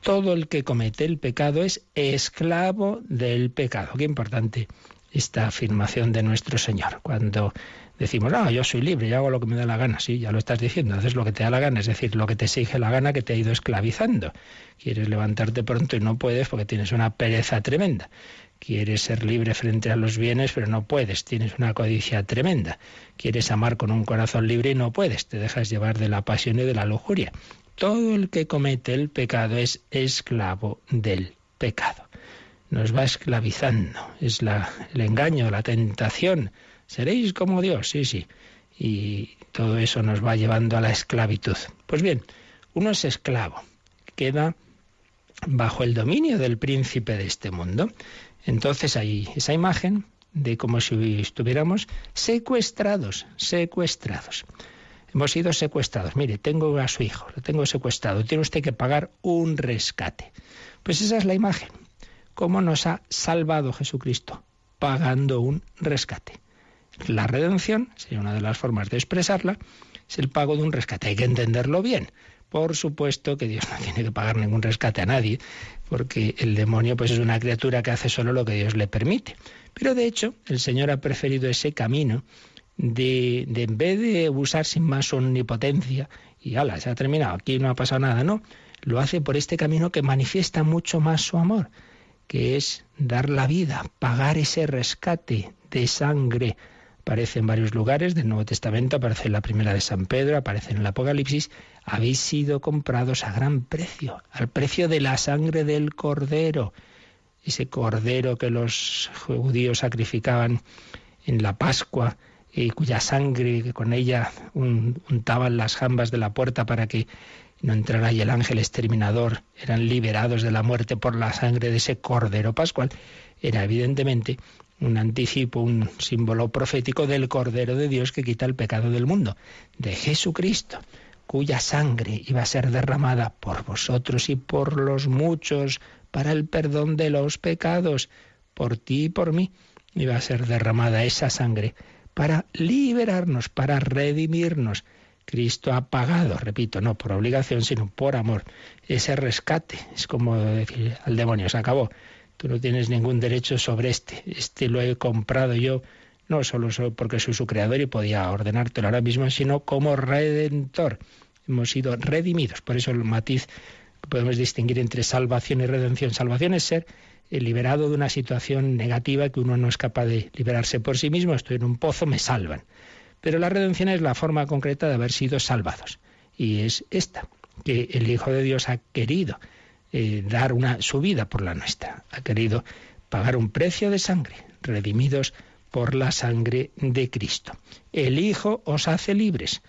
Todo el que comete el pecado es esclavo del pecado. Qué importante esta afirmación de nuestro Señor. Cuando decimos, ah, yo soy libre, yo hago lo que me da la gana, sí, ya lo estás diciendo, haces lo que te da la gana, es decir, lo que te exige la gana que te ha ido esclavizando. Quieres levantarte pronto y no puedes porque tienes una pereza tremenda. Quieres ser libre frente a los bienes, pero no puedes, tienes una codicia tremenda. Quieres amar con un corazón libre y no puedes, te dejas llevar de la pasión y de la lujuria. Todo el que comete el pecado es esclavo del pecado. Nos va esclavizando, es la, el engaño, la tentación. Seréis como Dios, sí, sí. Y todo eso nos va llevando a la esclavitud. Pues bien, uno es esclavo, queda bajo el dominio del príncipe de este mundo. Entonces hay esa imagen de como si estuviéramos secuestrados, secuestrados. Hemos sido secuestrados. Mire, tengo a su hijo, lo tengo secuestrado. Tiene usted que pagar un rescate. Pues esa es la imagen. ¿Cómo nos ha salvado Jesucristo? Pagando un rescate. La redención, sería una de las formas de expresarla, es el pago de un rescate. Hay que entenderlo bien. Por supuesto que Dios no tiene que pagar ningún rescate a nadie, porque el demonio pues es una criatura que hace solo lo que Dios le permite. Pero de hecho, el Señor ha preferido ese camino de, de en vez de usar sin más omnipotencia y ala, se ha terminado, aquí no ha pasado nada, no, lo hace por este camino que manifiesta mucho más su amor, que es dar la vida, pagar ese rescate de sangre. Aparece en varios lugares del Nuevo Testamento, aparece en la primera de San Pedro, aparece en el Apocalipsis, habéis sido comprados a gran precio, al precio de la sangre del Cordero, ese Cordero que los judíos sacrificaban en la Pascua, y cuya sangre, que con ella untaban las jambas de la puerta para que no entrara ahí el ángel exterminador, eran liberados de la muerte por la sangre de ese cordero pascual, era evidentemente un anticipo, un símbolo profético del Cordero de Dios que quita el pecado del mundo, de Jesucristo, cuya sangre iba a ser derramada por vosotros y por los muchos para el perdón de los pecados, por ti y por mí, iba a ser derramada esa sangre para liberarnos, para redimirnos. Cristo ha pagado, repito, no por obligación, sino por amor, ese rescate. Es como decir al demonio, se acabó. Tú no tienes ningún derecho sobre este. Este lo he comprado yo, no solo porque soy su creador y podía ordenártelo ahora mismo, sino como redentor. Hemos sido redimidos. Por eso el matiz podemos distinguir entre salvación y redención. Salvación es ser liberado de una situación negativa que uno no es capaz de liberarse por sí mismo, estoy en un pozo, me salvan. Pero la redención es la forma concreta de haber sido salvados. Y es esta, que el Hijo de Dios ha querido eh, dar una, su vida por la nuestra, ha querido pagar un precio de sangre, redimidos por la sangre de Cristo. El Hijo os hace libres.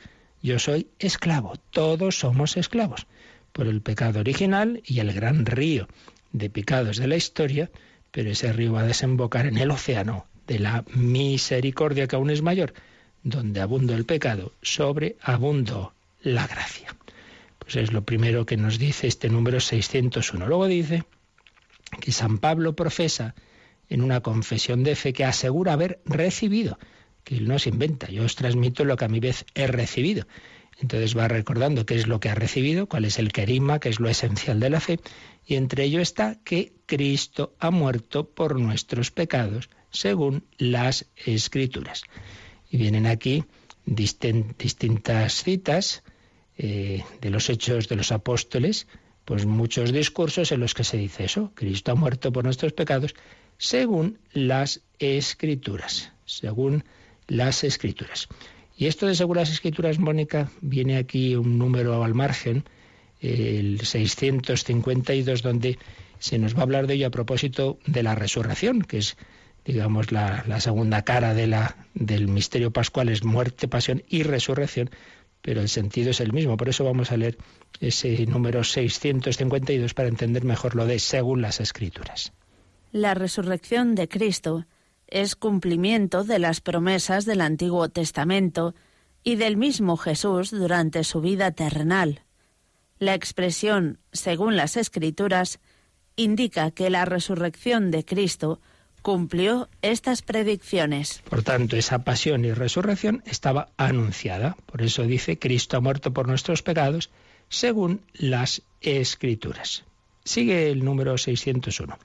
Yo soy esclavo, todos somos esclavos por el pecado original y el gran río de pecados de la historia, pero ese río va a desembocar en el océano de la misericordia que aún es mayor, donde abundó el pecado, sobreabundó la gracia. Pues es lo primero que nos dice este número 601. Luego dice que San Pablo profesa en una confesión de fe que asegura haber recibido, que él no se inventa, yo os transmito lo que a mi vez he recibido. Entonces va recordando qué es lo que ha recibido, cuál es el querima, que es lo esencial de la fe, y entre ello está que Cristo ha muerto por nuestros pecados, según las Escrituras. Y vienen aquí distintas citas eh, de los hechos de los apóstoles, pues muchos discursos en los que se dice eso, Cristo ha muerto por nuestros pecados, según las Escrituras, según las Escrituras. Y esto de según las Escrituras, Mónica, viene aquí un número al margen, el 652, donde se nos va a hablar de ello a propósito de la resurrección, que es, digamos, la, segunda cara de la, del misterio pascual, es muerte, pasión y resurrección, pero el sentido es el mismo. Por eso vamos a leer ese número 652 para entender mejor lo de según las escrituras. La resurrección de Cristo es cumplimiento de las promesas del Antiguo Testamento y del mismo Jesús durante su vida terrenal. La expresión según las Escrituras indica que la resurrección de Cristo cumplió estas predicciones. Por tanto, esa pasión y resurrección estaba anunciada. Por eso dice, Cristo ha muerto por nuestros pecados, según las Escrituras. Sigue el número 601.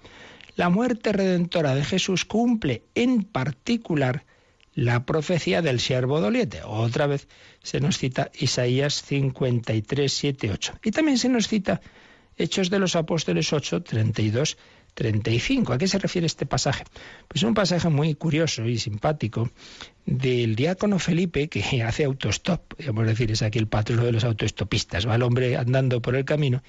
La muerte redentora de Jesús cumple en particular la profecía del siervo doliente. Otra vez se nos cita Isaías 53, 7, 8. Y también se nos cita Hechos de los Apóstoles 8, 32, 35. ¿A qué se refiere este pasaje? Pues es un pasaje muy curioso y simpático del diácono Felipe que (laughs) hace autostop, podemos decir, es aquí el patrón de los autostopistas. Va el hombre andando por el camino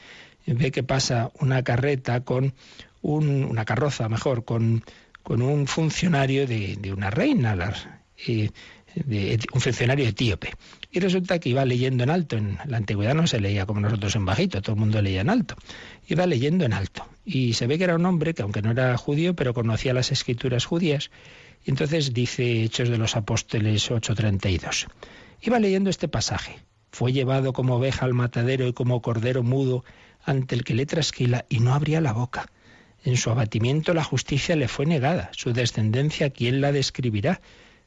y ve que pasa una carreta con un, una carroza, mejor, con, con un funcionario de, de una reina, y un funcionario etíope. Y resulta que iba leyendo en alto. En la antigüedad no se leía como nosotros en bajito, todo el mundo leía en alto. Iba leyendo en alto. Y se ve que era un hombre que, aunque no era judío, pero conocía las escrituras judías. Y entonces dice Hechos de los Apóstoles 8:32. Iba leyendo este pasaje. Fue llevado como oveja al matadero y como cordero mudo ante el que le trasquila y no abría la boca. En su abatimiento la justicia le fue negada. Su descendencia, ¿quién la describirá?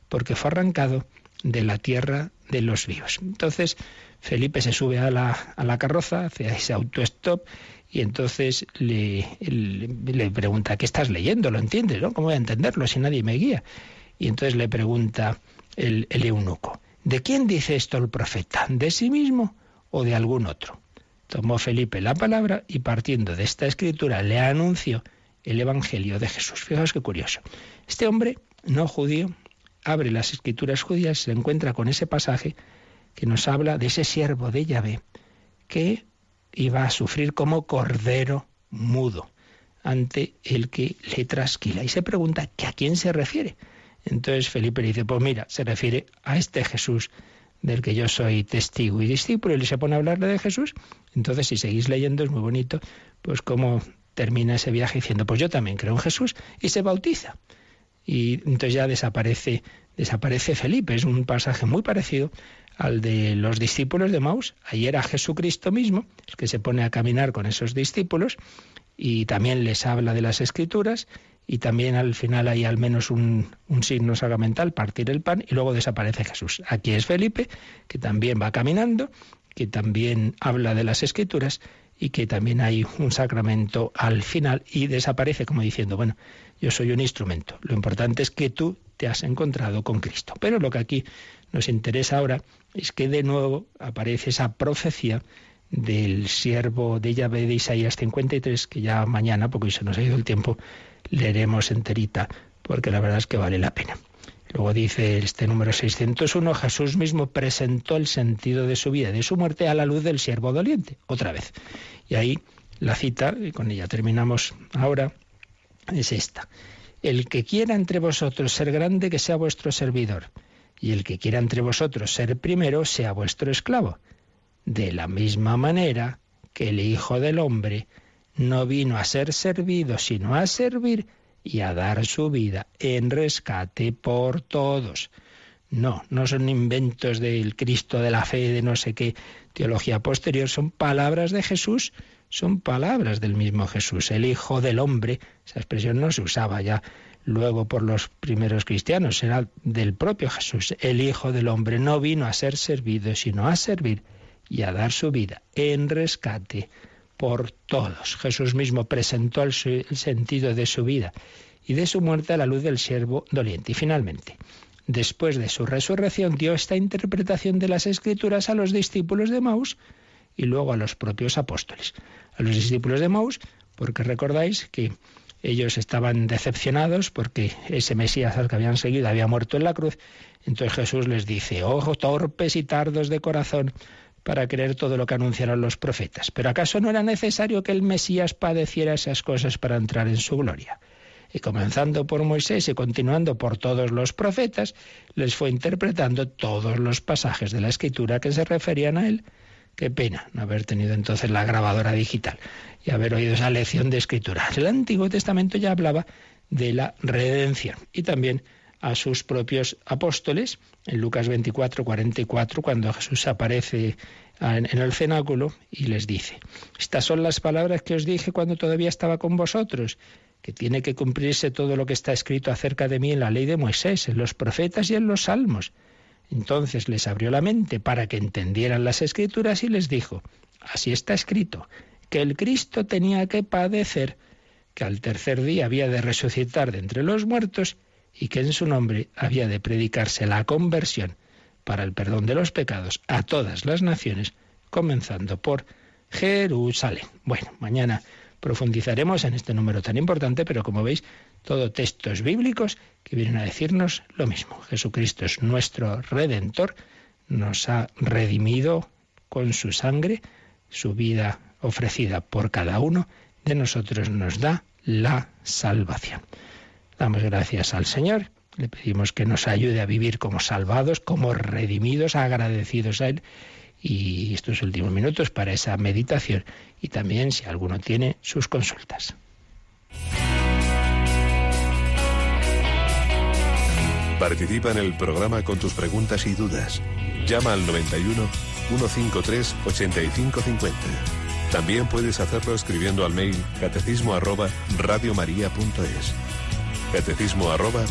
Porque fue arrancado de la tierra de los vivos. Entonces Felipe se sube a la, carroza, hace ese autostop y entonces le, pregunta, ¿qué estás leyendo? ¿Lo entiendes? ¿no? ¿Cómo voy a entenderlo si nadie me guía? Y entonces le pregunta el eunuco, ¿de quién dice esto el profeta? ¿De sí mismo o de algún otro? Tomó Felipe la palabra y partiendo de esta escritura le anunció el Evangelio de Jesús. Fijaos qué curioso. Este hombre no judío abre las escrituras judías y se encuentra con ese pasaje que nos habla de ese siervo de Yahvé que iba a sufrir como cordero mudo ante el que le trasquila. Y se pregunta ¿que a quién se refiere. Entonces Felipe le dice, pues mira, se refiere a este Jesús del que yo soy testigo y discípulo, y se pone a hablarle de Jesús, entonces si seguís leyendo es muy bonito, pues cómo termina ese viaje diciendo, pues yo también creo en Jesús, y se bautiza. Y entonces ya desaparece, desaparece Felipe, es un pasaje muy parecido al de los discípulos de Maus. Ahí era Jesucristo mismo, el que se pone a caminar con esos discípulos, y también les habla de las escrituras, y también al final hay al menos un, signo sacramental, partir el pan, y luego desaparece Jesús. Aquí es Felipe, que también va caminando, que también habla de las escrituras y que también hay un sacramento al final y desaparece como diciendo, bueno, yo soy un instrumento, lo importante es que tú te has encontrado con Cristo. Pero lo que aquí nos interesa ahora es que de nuevo aparece esa profecía del siervo de Yahvé de Isaías 53, que ya mañana, porque hoy se nos ha ido el tiempo, leeremos enterita, porque la verdad es que vale la pena. Luego dice este número 601, Jesús mismo presentó el sentido de su vida y de su muerte a la luz del siervo doliente, otra vez. Y ahí la cita, y con ella terminamos ahora, es esta. El que quiera entre vosotros ser grande, que sea vuestro servidor, y el que quiera entre vosotros ser primero, sea vuestro esclavo. De la misma manera que el Hijo del Hombre no vino a ser servido, sino a servir y a dar su vida en rescate por todos. No, no son inventos del Cristo de la fe, de no sé qué teología posterior, son palabras de Jesús, son palabras del mismo Jesús, el Hijo del Hombre. Esa expresión no se usaba ya luego por los primeros cristianos, era del propio Jesús. El Hijo del Hombre no vino a ser servido, sino a servir y a dar su vida en rescate por todos. Jesús mismo presentó el, sentido de su vida y de su muerte a la luz del siervo doliente. Y finalmente, después de su resurrección, dio esta interpretación de las escrituras a los discípulos de Maús y luego a los propios apóstoles. A los discípulos de Maús, porque recordáis que ellos estaban decepcionados porque ese Mesías al que habían seguido había muerto en la cruz. Entonces Jesús les dice, ojo, torpes y tardos de corazón para creer todo lo que anunciaron los profetas. Pero ¿acaso no era necesario que el Mesías padeciera esas cosas para entrar en su gloria? Y comenzando por Moisés y continuando por todos los profetas, les fue interpretando todos los pasajes de la escritura que se referían a él. Qué pena no haber tenido entonces la grabadora digital y haber oído esa lección de escritura. El Antiguo Testamento ya hablaba de la redención y también a sus propios apóstoles. En Lucas 24, 44, cuando Jesús aparece en el cenáculo y les dice, estas son las palabras que os dije cuando todavía estaba con vosotros, que tiene que cumplirse todo lo que está escrito acerca de mí en la ley de Moisés, en los profetas y en los salmos. Entonces les abrió la mente para que entendieran las escrituras y les dijo, así está escrito, que el Cristo tenía que padecer, que al tercer día había de resucitar de entre los muertos y que en su nombre había de predicarse la conversión para el perdón de los pecados a todas las naciones, comenzando por Jerusalén. Bueno, mañana profundizaremos en este número tan importante, pero como veis, todo textos bíblicos que vienen a decirnos lo mismo. Jesucristo es nuestro redentor, nos ha redimido con su sangre, su vida ofrecida por cada uno de nosotros nos da la salvación. Damos gracias al Señor Le pedimos que nos ayude a vivir como salvados, como redimidos, agradecidos a Él. Y estos últimos minutos para esa meditación y también si alguno tiene sus consultas. Participa en el programa con tus preguntas y dudas. Llama al 91 153 8550. También puedes hacerlo escribiendo al mail catecismo arroba radiomaria.es. Catecismo arroba.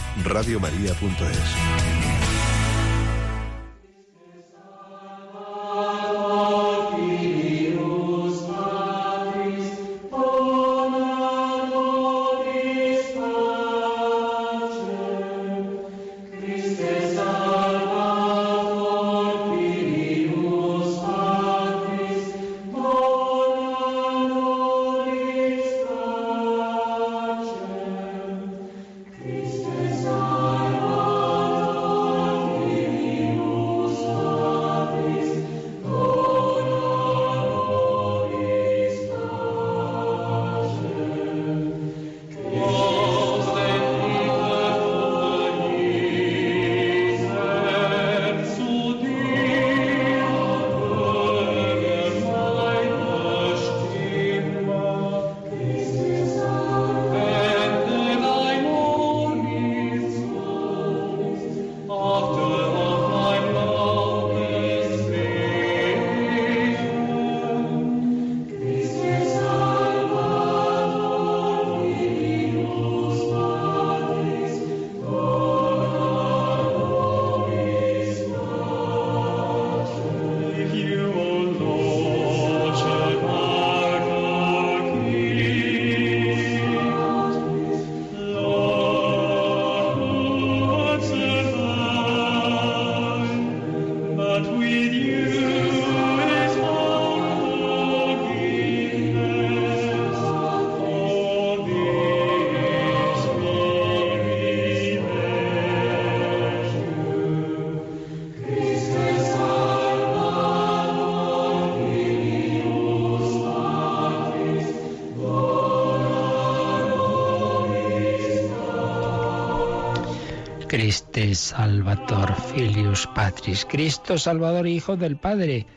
Christe Salvator Filius Patris, Cristo Salvador Hijo del Padre.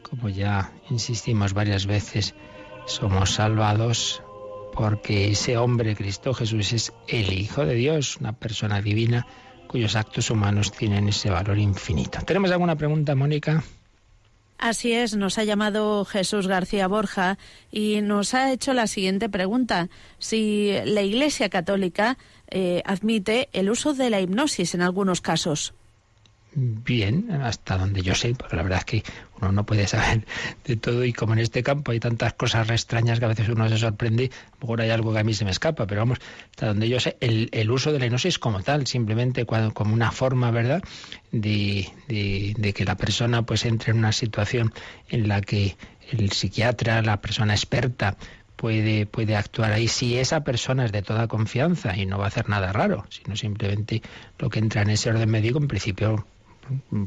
Como ya insistimos varias veces, somos salvados porque ese hombre, Cristo Jesús, es el Hijo de Dios, una persona divina cuyos actos humanos tienen ese valor infinito. ¿Tenemos alguna pregunta, Mónica? Así es, nos ha llamado Jesús García Borja y nos ha hecho la siguiente pregunta. Si la Iglesia Católica eh, admite el uso de la hipnosis en algunos casos. Bien, hasta donde yo sé, porque la verdad es que uno no puede saber (laughs) de todo y como en este campo hay tantas cosas extrañas que a veces uno se sorprende, a hay algo que a mí se me escapa, pero vamos, hasta donde yo sé, el, uso de la hipnosis como tal, simplemente como una forma, ¿verdad?, de, de que la persona pues entre en una situación en la que el psiquiatra, la persona experta, puede, puede actuar ahí si esa persona es de toda confianza y no va a hacer nada raro, sino simplemente lo que entra en ese orden médico, en principio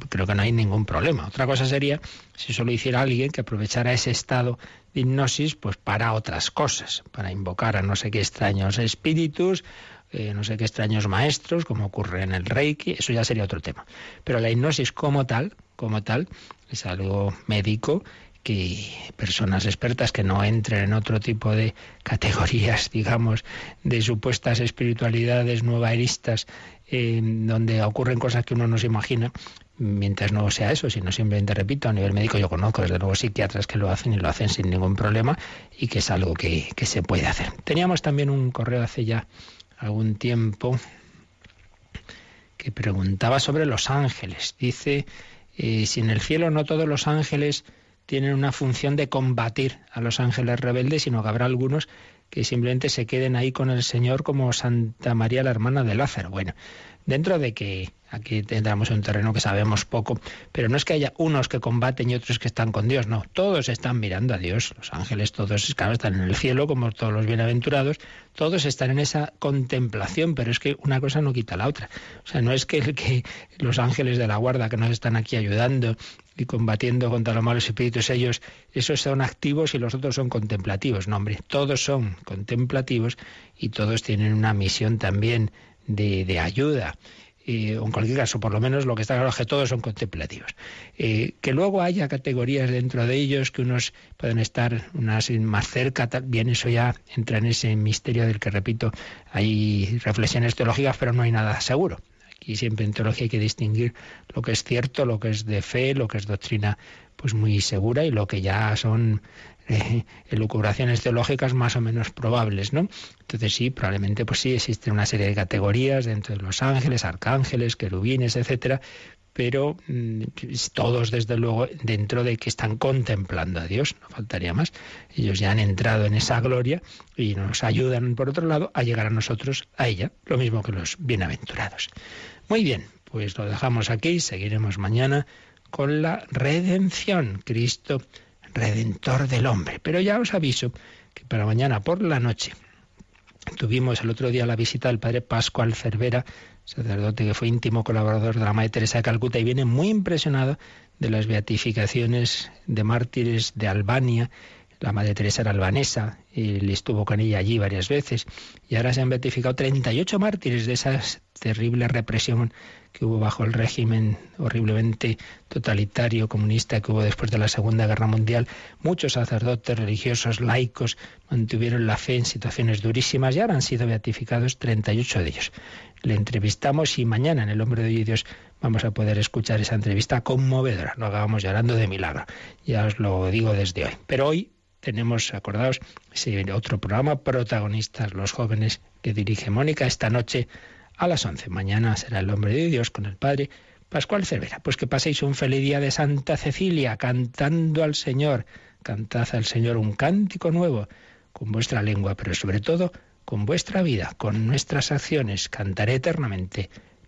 creo que no hay ningún problema. Otra cosa sería si solo hiciera alguien que aprovechara ese estado de hipnosis pues para otras cosas, para invocar a no sé qué extraños espíritus, eh, no sé qué extraños maestros, como ocurre en el Reiki, eso ya sería otro tema. Pero la hipnosis como tal, como tal, es algo médico que personas expertas que no entren en otro tipo de categorías, (laughs) digamos, de supuestas espiritualidades nuevaeristas, donde ocurren cosas que uno no se imagina, mientras no sea eso, sino simplemente, repito, a nivel médico yo conozco desde luego psiquiatras que lo hacen y lo hacen sin ningún problema y que es algo que, que se puede hacer. Teníamos también un correo hace ya algún tiempo que preguntaba sobre los ángeles. Dice, eh, si en el cielo no todos los ángeles tienen una función de combatir a los ángeles rebeldes, sino que habrá algunos que simplemente se queden ahí con el Señor como Santa María, la hermana de Lázaro. Bueno, dentro de que aquí tendremos un terreno que sabemos poco, pero no es que haya unos que combaten y otros que están con Dios, no, todos están mirando a Dios, los ángeles todos, claro, están en el cielo como todos los bienaventurados, todos están en esa contemplación, pero es que una cosa no quita la otra. O sea, no es que, que los ángeles de la guarda que nos están aquí ayudando y combatiendo contra los malos espíritus, ellos, esos son activos y los otros son contemplativos. No, hombre, todos son contemplativos y todos tienen una misión también de, ayuda. Eh, en cualquier caso, por lo menos lo que está claro es que todos son contemplativos. Eh, que luego haya categorías dentro de ellos, que unos pueden estar unas más cerca, bien eso ya entra en ese misterio del que, repito, hay reflexiones teológicas, pero no hay nada seguro. Aquí siempre en teología hay que distinguir lo que es cierto, lo que es de fe, lo que es doctrina pues muy segura y lo que ya son (laughs) eh, elucubraciones teológicas más o menos probables, ¿no? Entonces sí, probablemente pues sí existe una serie de categorías dentro de los ángeles, arcángeles, querubines, etcétera, pero mm, todos desde luego dentro de que están contemplando a Dios, no faltaría más. Ellos ya han entrado en esa gloria y nos ayudan por otro lado a llegar a nosotros a ella, lo mismo que los bienaventurados. Muy bien, pues lo dejamos aquí, seguiremos mañana con la redención, Cristo redentor del hombre. Pero ya os aviso que para mañana por la noche tuvimos el otro día la visita del padre Pascual Cervera, sacerdote que fue íntimo colaborador de la Madre Teresa de Calcuta y viene muy impresionado de las beatificaciones de mártires de Albania. La Madre Teresa era albanesa y le estuvo con ella allí varias veces. Y ahora se han beatificado 38 mártires de esa terrible represión que hubo bajo el régimen horriblemente totalitario comunista que hubo después de la Segunda Guerra Mundial, muchos sacerdotes religiosos laicos mantuvieron la fe en situaciones durísimas y ahora han sido beatificados 38 de ellos. Le entrevistamos y mañana en El Hombre de Dios vamos a poder escuchar esa entrevista conmovedora. No acabamos llorando de milagro. Ya os lo digo desde hoy. Pero hoy tenemos, acordaos, otro programa, protagonistas los jóvenes que dirige Mónica esta noche a las 11. Mañana será el hombre de Dios con el Padre Pascual Cervera. Pues que paséis un feliz día de Santa Cecilia cantando al Señor. Cantad al Señor un cántico nuevo con vuestra lengua, pero sobre todo con vuestra vida, con nuestras acciones. Cantaré eternamente